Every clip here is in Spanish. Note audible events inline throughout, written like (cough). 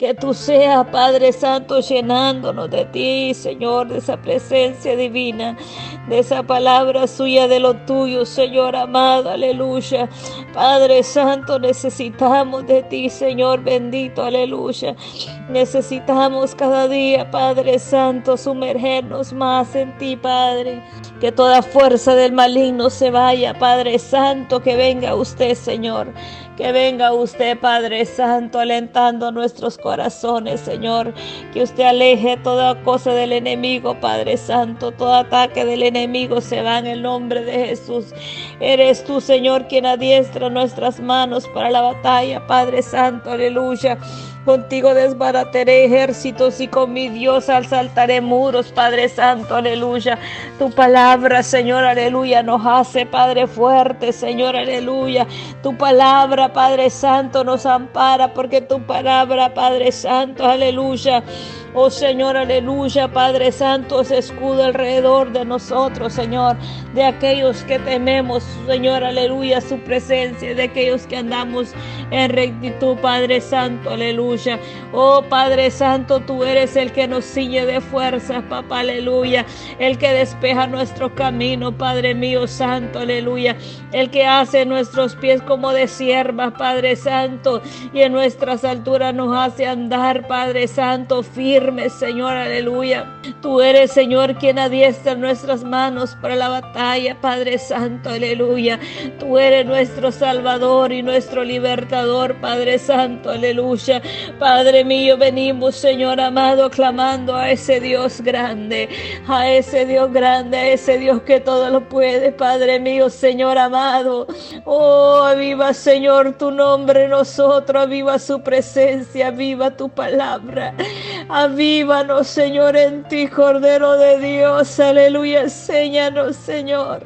Que tú seas, Padre Santo, llenándonos de ti, Señor, de esa presencia divina, de esa palabra suya de lo tuyo, Señor amado, aleluya. Padre Santo, necesitamos de ti, Señor bendito, aleluya. Necesitamos cada día, Padre Santo, sumergernos más en ti, Padre. Que toda fuerza del maligno se vaya, Padre Santo, que venga usted, Señor. Que venga usted, Padre Santo, alentando nuestros corazones, Señor. Que usted aleje toda cosa del enemigo, Padre Santo. Todo ataque del enemigo se va en el nombre de Jesús. Eres tú, Señor, quien adiestra nuestras manos para la batalla, Padre Santo. Aleluya. Contigo desbarataré ejércitos y con mi Dios alzaré muros, Padre Santo, aleluya. Tu palabra, Señor, aleluya, nos hace, Padre fuerte, Señor, aleluya. Tu palabra, Padre Santo, nos ampara porque tu palabra, Padre Santo, aleluya Oh Señor, aleluya, Padre Santo, ese escudo alrededor de nosotros, Señor, de aquellos que tememos, Señor, aleluya, su presencia, de aquellos que andamos en rectitud, Padre Santo, aleluya. Oh Padre Santo, tú eres el que nos sigue de fuerzas, papá, aleluya, el que despeja nuestro camino, Padre mío, Santo, aleluya, el que hace nuestros pies como de siervas, Padre Santo, y en nuestras alturas nos hace andar, Padre Santo, firme Señor, aleluya. Tú eres, Señor, quien adiestra nuestras manos para la batalla, Padre Santo, aleluya. Tú eres nuestro Salvador y nuestro libertador, Padre Santo, aleluya. Padre mío, venimos, Señor amado, clamando a ese Dios grande, a ese Dios grande, a ese Dios que todo lo puede, Padre mío, Señor amado. Oh, viva, Señor, tu nombre nosotros, viva su presencia, viva tu palabra. Avívanos, Señor, en ti, Cordero de Dios. Aleluya. Enséñanos, Señor.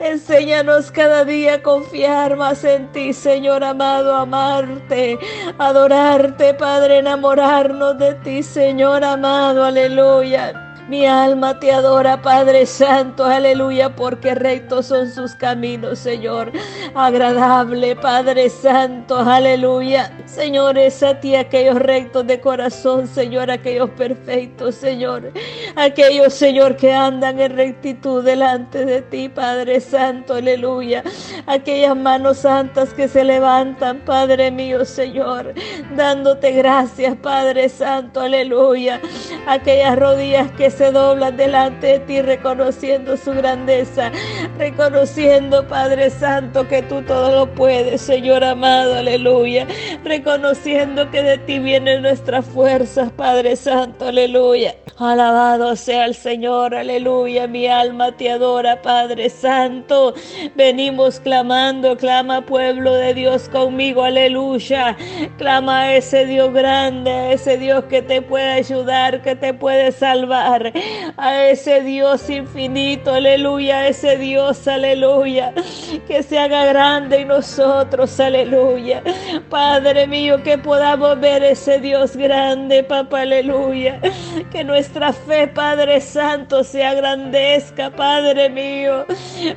Enséñanos cada día a confiar más en ti, Señor amado, amarte, adorarte, Padre, enamorarnos de ti, Señor amado. Aleluya. Mi alma te adora, Padre Santo, aleluya, porque rectos son sus caminos, Señor. Agradable, Padre Santo, aleluya. Señor, es a ti aquellos rectos de corazón, Señor, aquellos perfectos, Señor. Aquellos, Señor, que andan en rectitud delante de ti, Padre Santo, aleluya. Aquellas manos santas que se levantan, Padre mío, Señor, dándote gracias, Padre Santo, aleluya. Aquellas rodillas que se doblan delante de ti reconociendo su grandeza, reconociendo, Padre Santo, que tú todo lo puedes, Señor amado, aleluya, reconociendo que de ti vienen nuestras fuerzas, Padre Santo, aleluya. Alabado sea el Señor, aleluya, mi alma te adora, Padre Santo. Venimos clamando, clama pueblo de Dios conmigo, aleluya. Clama a ese Dios grande, a ese Dios que te puede ayudar, que te puede salvar a ese Dios infinito, aleluya, a ese Dios, aleluya, que se haga grande en nosotros, aleluya. Padre mío, que podamos ver ese Dios grande, papá, aleluya. Que nuestra fe, Padre Santo, se agrandezca, Padre mío.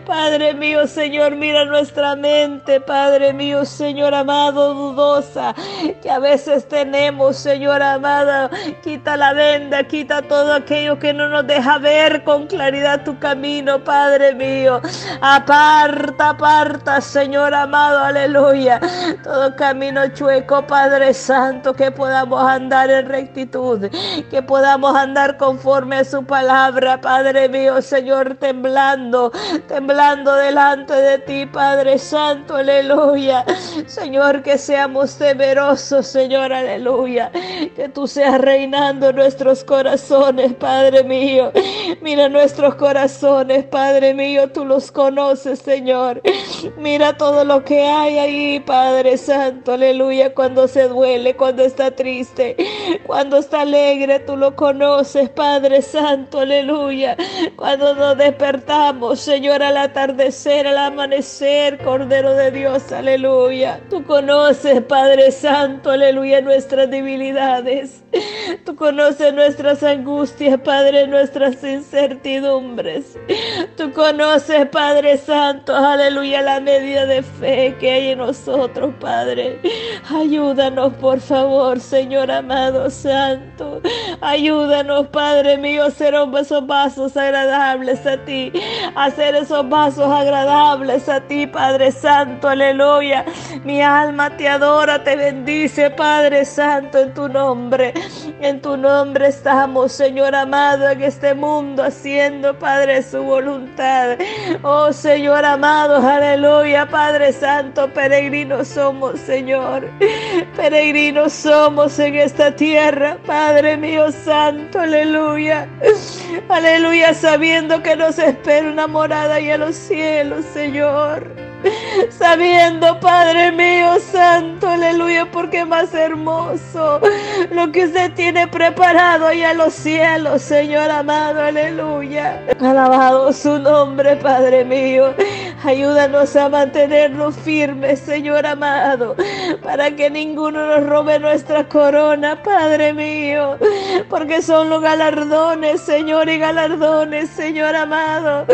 Padre mío, Señor, mira nuestra mente, Padre mío, Señor amado, dudosa, que a veces tenemos, Señor amado, quita la venda, quita todo aquello que no nos deja ver con claridad tu camino, Padre mío. Aparta, aparta, Señor amado, aleluya. Todo camino chueco, Padre Santo, que podamos andar en rectitud, que podamos andar conforme a su palabra, Padre mío, Señor, temblando, temblando delante de ti, Padre Santo, aleluya. Señor, que seamos temerosos, Señor, aleluya. Que tú seas reinando nuestros corazones, Padre. Padre mío. Mira nuestros corazones, Padre mío, tú los conoces, Señor. Mira todo lo que hay ahí, Padre Santo, aleluya, cuando se duele, cuando está triste, cuando está alegre, tú lo conoces, Padre Santo, aleluya. Cuando nos despertamos, Señor, al atardecer, al amanecer, Cordero de Dios, aleluya. Tú conoces, Padre Santo, aleluya, nuestras debilidades. Tú conoces nuestras angustias, Padre, nuestras incertidumbres. Tú conoces, Padre Santo, aleluya, la medida de fe que hay en nosotros, Padre. Ayúdanos, por favor, Señor amado Santo. Ayúdanos, Padre mío, a ser esos vasos agradables a ti. Hacer esos vasos agradables a ti, Padre Santo, aleluya. Mi alma te adora, te bendice, Padre Santo, en tu nombre. En tu nombre estamos, Señor amado, en este mundo haciendo, Padre, su voluntad. Oh Señor amado, aleluya, Padre Santo, peregrinos somos, Señor. Peregrinos somos en esta tierra, Padre mío santo, aleluya. Aleluya, sabiendo que nos espera una morada y a los cielos, Señor (laughs) sabiendo, Padre mío santo, aleluya, porque más hermoso lo que usted tiene preparado ahí a los cielos, Señor amado, aleluya. Alabado su nombre, Padre mío. Ayúdanos a mantenernos firmes, Señor amado, para que ninguno nos robe nuestra corona, Padre mío, porque son los galardones, Señor, y galardones, Señor amado,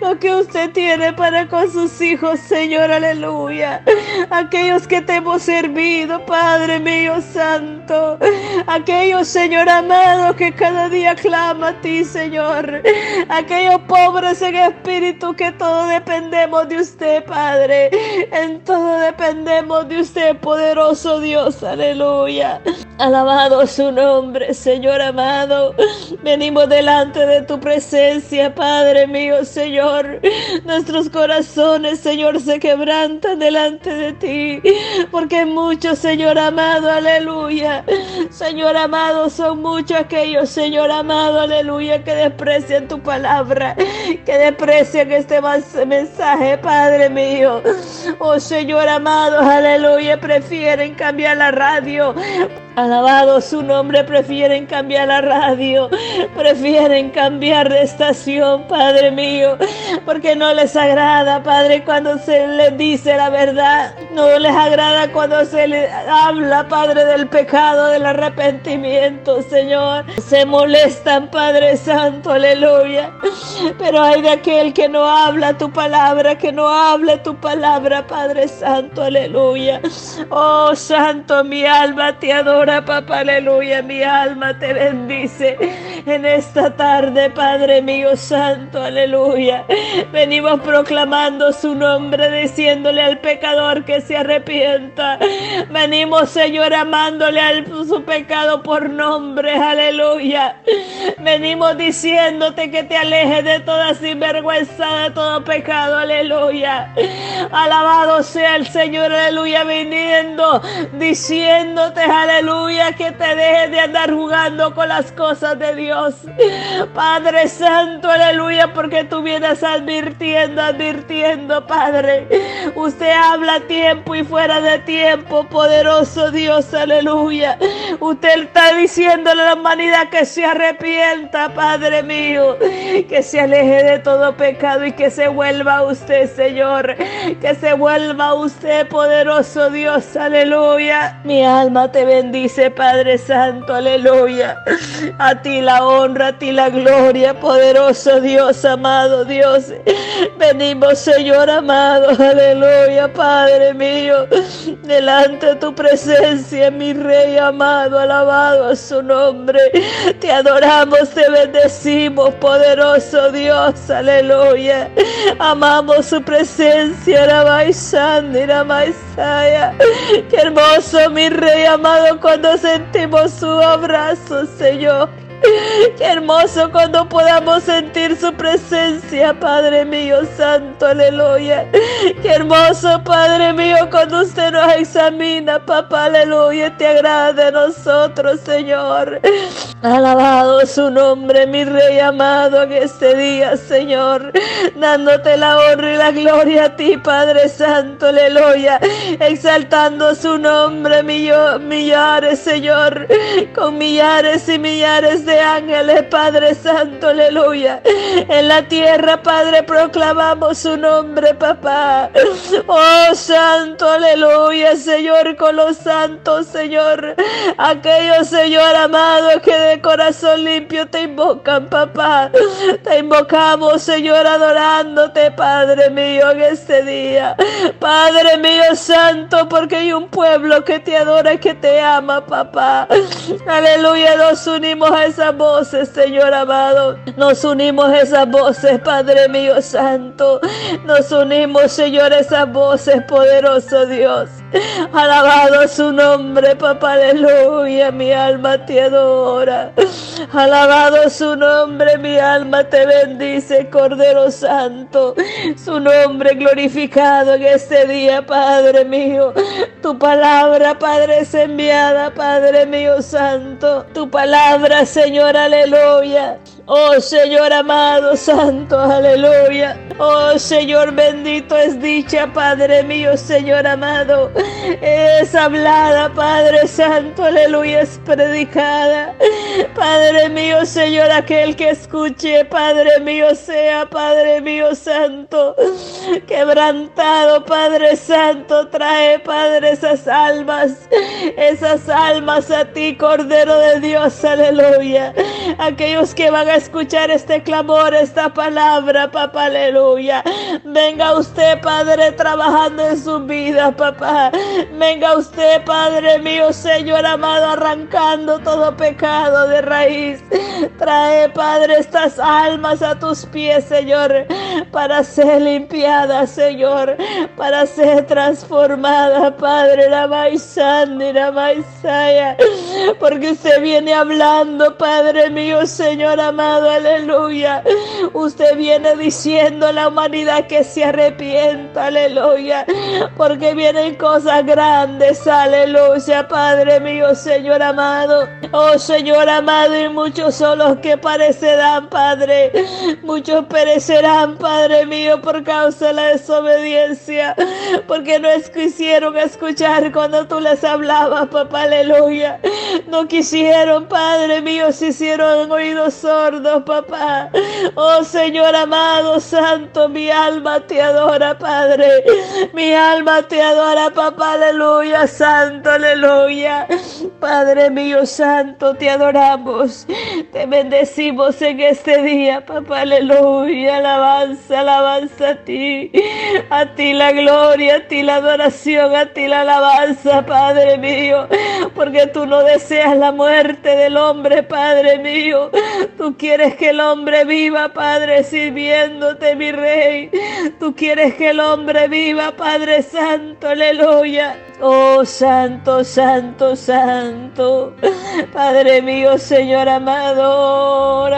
lo que usted tiene para con sus hijos, Señor, aleluya. Aquellos que te hemos servido, Padre mío santo. Aquellos, Señor amado, que cada día clama a ti, Señor. Aquellos pobres en espíritu que todo dependemos de usted, Padre. En todo dependemos de usted, poderoso Dios, aleluya. Alabado su nombre, Señor amado. Venimos delante de tu presencia, Padre mío, Señor. Nuestros corazones, Señor, se quebrantan delante de ti. Porque muchos, Señor amado, aleluya. Señor amado, son muchos aquellos, Señor amado, aleluya, que desprecian tu palabra, que desprecian este mensaje, Padre mío. Oh Señor amado, aleluya, prefieren cambiar la radio Alabado su nombre, prefieren cambiar la radio, prefieren cambiar de estación, Padre mío, porque no les agrada, Padre, cuando se les dice la verdad, no les agrada cuando se les habla, Padre, del pecado, del arrepentimiento, Señor. Se molestan, Padre Santo, aleluya. Pero hay de aquel que no habla tu palabra, que no hable tu palabra, Padre Santo, aleluya. Oh, Santo, mi alma te adora papá, aleluya. Mi alma te bendice en esta tarde, Padre mío santo, aleluya. Venimos proclamando su nombre, diciéndole al pecador que se arrepienta. Venimos, Señor, amándole al su pecado por nombre, aleluya. Venimos diciéndote que te alejes de toda sinvergüenza, de todo pecado, aleluya. Alabado sea el Señor, aleluya, viniendo, diciéndote, aleluya aleluya, que te dejes de andar jugando con las cosas de Dios. Padre Santo, aleluya, porque tú vienes advirtiendo, advirtiendo, Padre. Usted habla tiempo y fuera de tiempo, poderoso Dios, aleluya. Usted está diciéndole a la humanidad que se arrepienta, Padre mío, que se aleje de todo pecado y que se vuelva a usted, Señor. Que se vuelva a usted, poderoso Dios, aleluya. Mi alma te bendice dice Padre Santo, aleluya. A ti la honra, a ti la gloria, poderoso Dios, amado Dios. Venimos, Señor amado, aleluya, Padre mío, delante de tu presencia, mi Rey amado, alabado a su nombre. Te adoramos, te bendecimos, poderoso Dios, aleluya. Amamos su presencia, Maisaya. Qué hermoso, mi Rey amado, cuando sentimos su abrazo, Señor. Qué hermoso cuando podamos sentir su presencia, Padre mío santo, aleluya. Qué hermoso, Padre mío, cuando usted nos examina, papá, aleluya, te agrada de nosotros, Señor. Alabado su nombre, mi Rey amado, en este día, Señor, dándote la honra y la gloria a ti, Padre Santo, aleluya, exaltando su nombre, millares, Señor, con millares y millares de ángeles, Padre Santo, aleluya. En la tierra, Padre, proclamamos su nombre, papá. Oh, Santo, aleluya, Señor, con los santos, Señor. Aquellos, Señor amado, que de corazón limpio te invocan, papá. Te invocamos, Señor, adorándote, Padre mío, en este día. Padre mío santo, porque hay un pueblo que te adora y que te ama, papá. Aleluya, nos unimos a voces, Señor amado. Nos unimos a esas voces, Padre mío santo. Nos unimos, Señor, a esas voces, poderoso Dios. (laughs) Alabado su nombre, papá, aleluya, mi alma te adora. Alabado su nombre, mi alma te bendice, Cordero Santo. Su nombre glorificado en este día, Padre mío. Tu palabra, Padre, es enviada, Padre mío Santo. Tu palabra, Señor, aleluya. Oh Señor amado, santo, aleluya. Oh Señor bendito es dicha, Padre mío, Señor amado. Es hablada, Padre Santo, aleluya, es predicada. Padre mío, Señor, aquel que escuche, Padre mío, sea, Padre mío, Santo. Quebrantado, Padre Santo, trae, Padre, esas almas, esas almas a ti, Cordero de Dios, aleluya. Aquellos que van a escuchar este clamor, esta palabra, papá, aleluya. Venga usted, Padre, trabajando en su vida, papá. Venga usted, Padre mío, Señor amado, arrancando todo pecado de raíz. Trae, Padre, estas almas a tus pies, Señor, para ser limpiadas, Señor, para ser transformada, Padre, la maizandi, la maizaya. Porque usted viene hablando, Padre mío, Señor amado, aleluya. Usted viene diciendo a la humanidad que se arrepienta, aleluya. Porque vienen cosas grandes, aleluya, Padre mío, Señor amado. Oh Señor amado, y muchos son los que parecerán, Padre. Muchos perecerán, Padre mío, por causa de la desobediencia. Porque no es quisieron escuchar cuando tú les hablabas, papá, aleluya. No quisieron, Padre mío, se hicieron oídos sordos, papá. Oh Señor amado, santo, mi alma te adora, Padre. Mi alma te adora, papá, aleluya, santo, aleluya. Padre mío, santo, te adoramos. Te bendecimos en este día, papá, aleluya. Alabanza, alabanza a ti. A ti la gloria, a ti la adoración, a ti la alabanza, Padre mío. Porque tú no deseas la muerte del hombre, Padre mío. Tú quieres que el hombre viva, Padre, sirviéndote, mi Rey. Tú quieres que el hombre viva, Padre Santo, aleluya. Oh, santo, santo, santo. Padre mío, Señor amado,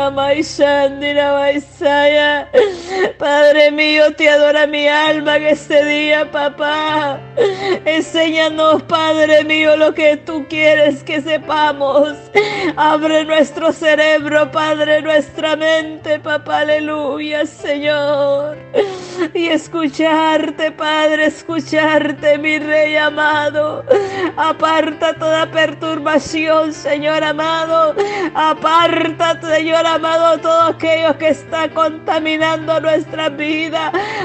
Padre mío, te adora mi alma en este día, papá. Enséñanos, Padre mío, lo que tú quieres que sepamos. Abre nuestro cerebro, Padre, nuestra mente, papá, aleluya, Señor. Y escucharte, Padre, escucharte, mi Rey amado. Aparta toda perturbación, Señor amado. Aparta, Señor amado, todos aquellos que están contaminando nuestra vida.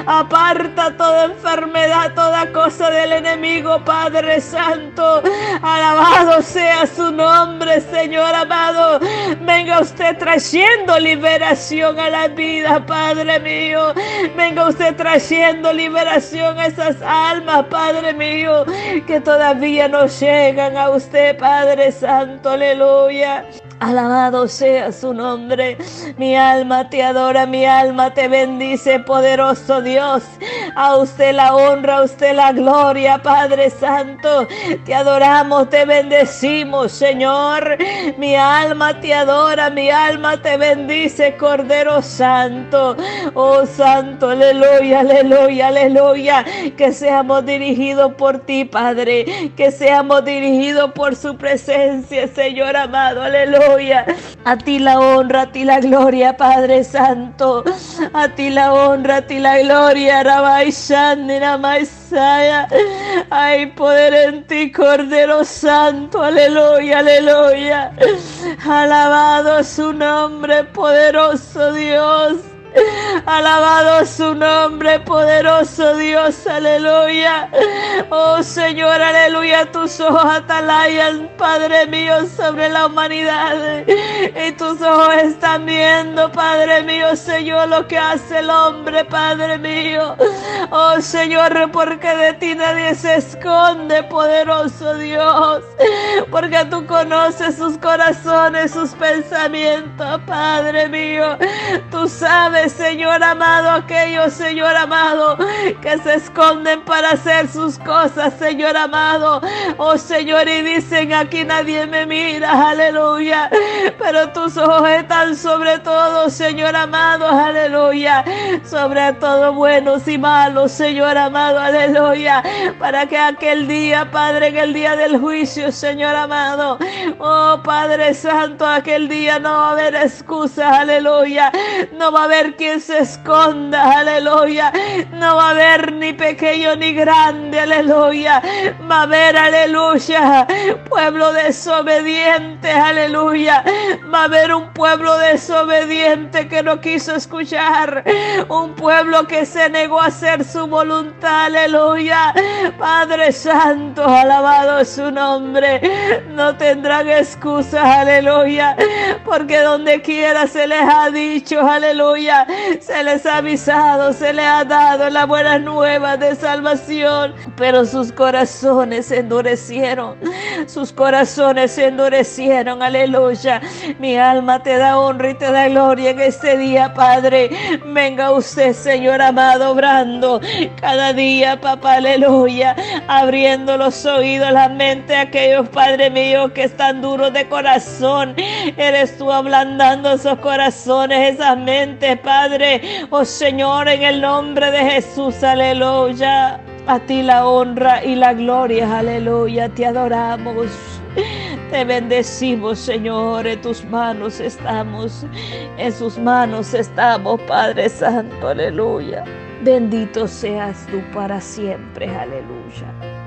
Aparta toda enfermedad, toda cosa del enemigo, Padre Santo. Alabado sea su nombre, Señor amado. Venga usted trayendo liberación a la vida, Padre mío. Venga usted trayendo liberación a esas almas, Padre mío, que todavía no llegan a usted, Padre Santo. Aleluya. Alabado sea su nombre. Mi alma te adora, mi alma te bendice, poderoso Dios. A usted la honra, a usted la gloria, Padre Santo. Te adoramos, te bendecimos, Señor. Mi alma te adora, mi alma te bendice, Cordero Santo. Oh Santo, aleluya, aleluya, aleluya. Que seamos dirigidos por ti, Padre. Que seamos dirigidos por su presencia, Señor amado, aleluya. A ti la honra, a ti la gloria, Padre Santo. A ti la honra, a ti la gloria, Hay poder en ti, Cordero Santo. Aleluya, aleluya. Alabado su nombre, poderoso Dios. Alabado su nombre, poderoso Dios, aleluya. Oh Señor, aleluya, tus ojos atalayan, Padre mío, sobre la humanidad. Y tus ojos están viendo, Padre mío, Señor, lo que hace el hombre, Padre mío. Oh Señor, porque de ti nadie se esconde, poderoso Dios. Porque tú conoces sus corazones, sus pensamientos, Padre mío. Tú sabes Señor amado, aquellos, Señor amado, que se esconden para hacer sus cosas, Señor amado. Oh Señor, y dicen, aquí nadie me mira, aleluya. Pero tus ojos están sobre todo, Señor amado, aleluya. Sobre todo buenos y malos, Señor amado, aleluya. Para que aquel día, Padre, en el día del juicio, Señor amado, oh Padre Santo, aquel día no va a haber excusas, aleluya. No va a haber quien se esconda, aleluya. No va a haber ni pequeño ni grande, aleluya. Va a haber, aleluya, pueblo desobediente, aleluya. Va a haber un pueblo desobediente que no quiso escuchar. Un pueblo que se negó a hacer su voluntad, aleluya. Padre Santo, alabado su nombre. No tendrán excusas, aleluya. Porque donde quiera se les ha dicho, aleluya se les ha avisado, se les ha dado la buena nueva de salvación, pero sus corazones se endurecieron, sus corazones se endurecieron, aleluya. Mi alma te da honra y te da gloria en este día, Padre. Venga usted, Señor amado, obrando cada día, papá, aleluya, abriendo los oídos, la mente a aquellos, Padre mío, que están duros de corazón. Eres tú ablandando esos corazones, esas mentes, Padre Oh Señor, en el nombre de Jesús, aleluya. A ti la honra y la gloria, aleluya. Te adoramos. Te bendecimos, Señor. En tus manos estamos. En sus manos estamos, Padre Santo, aleluya. Bendito seas tú para siempre, aleluya.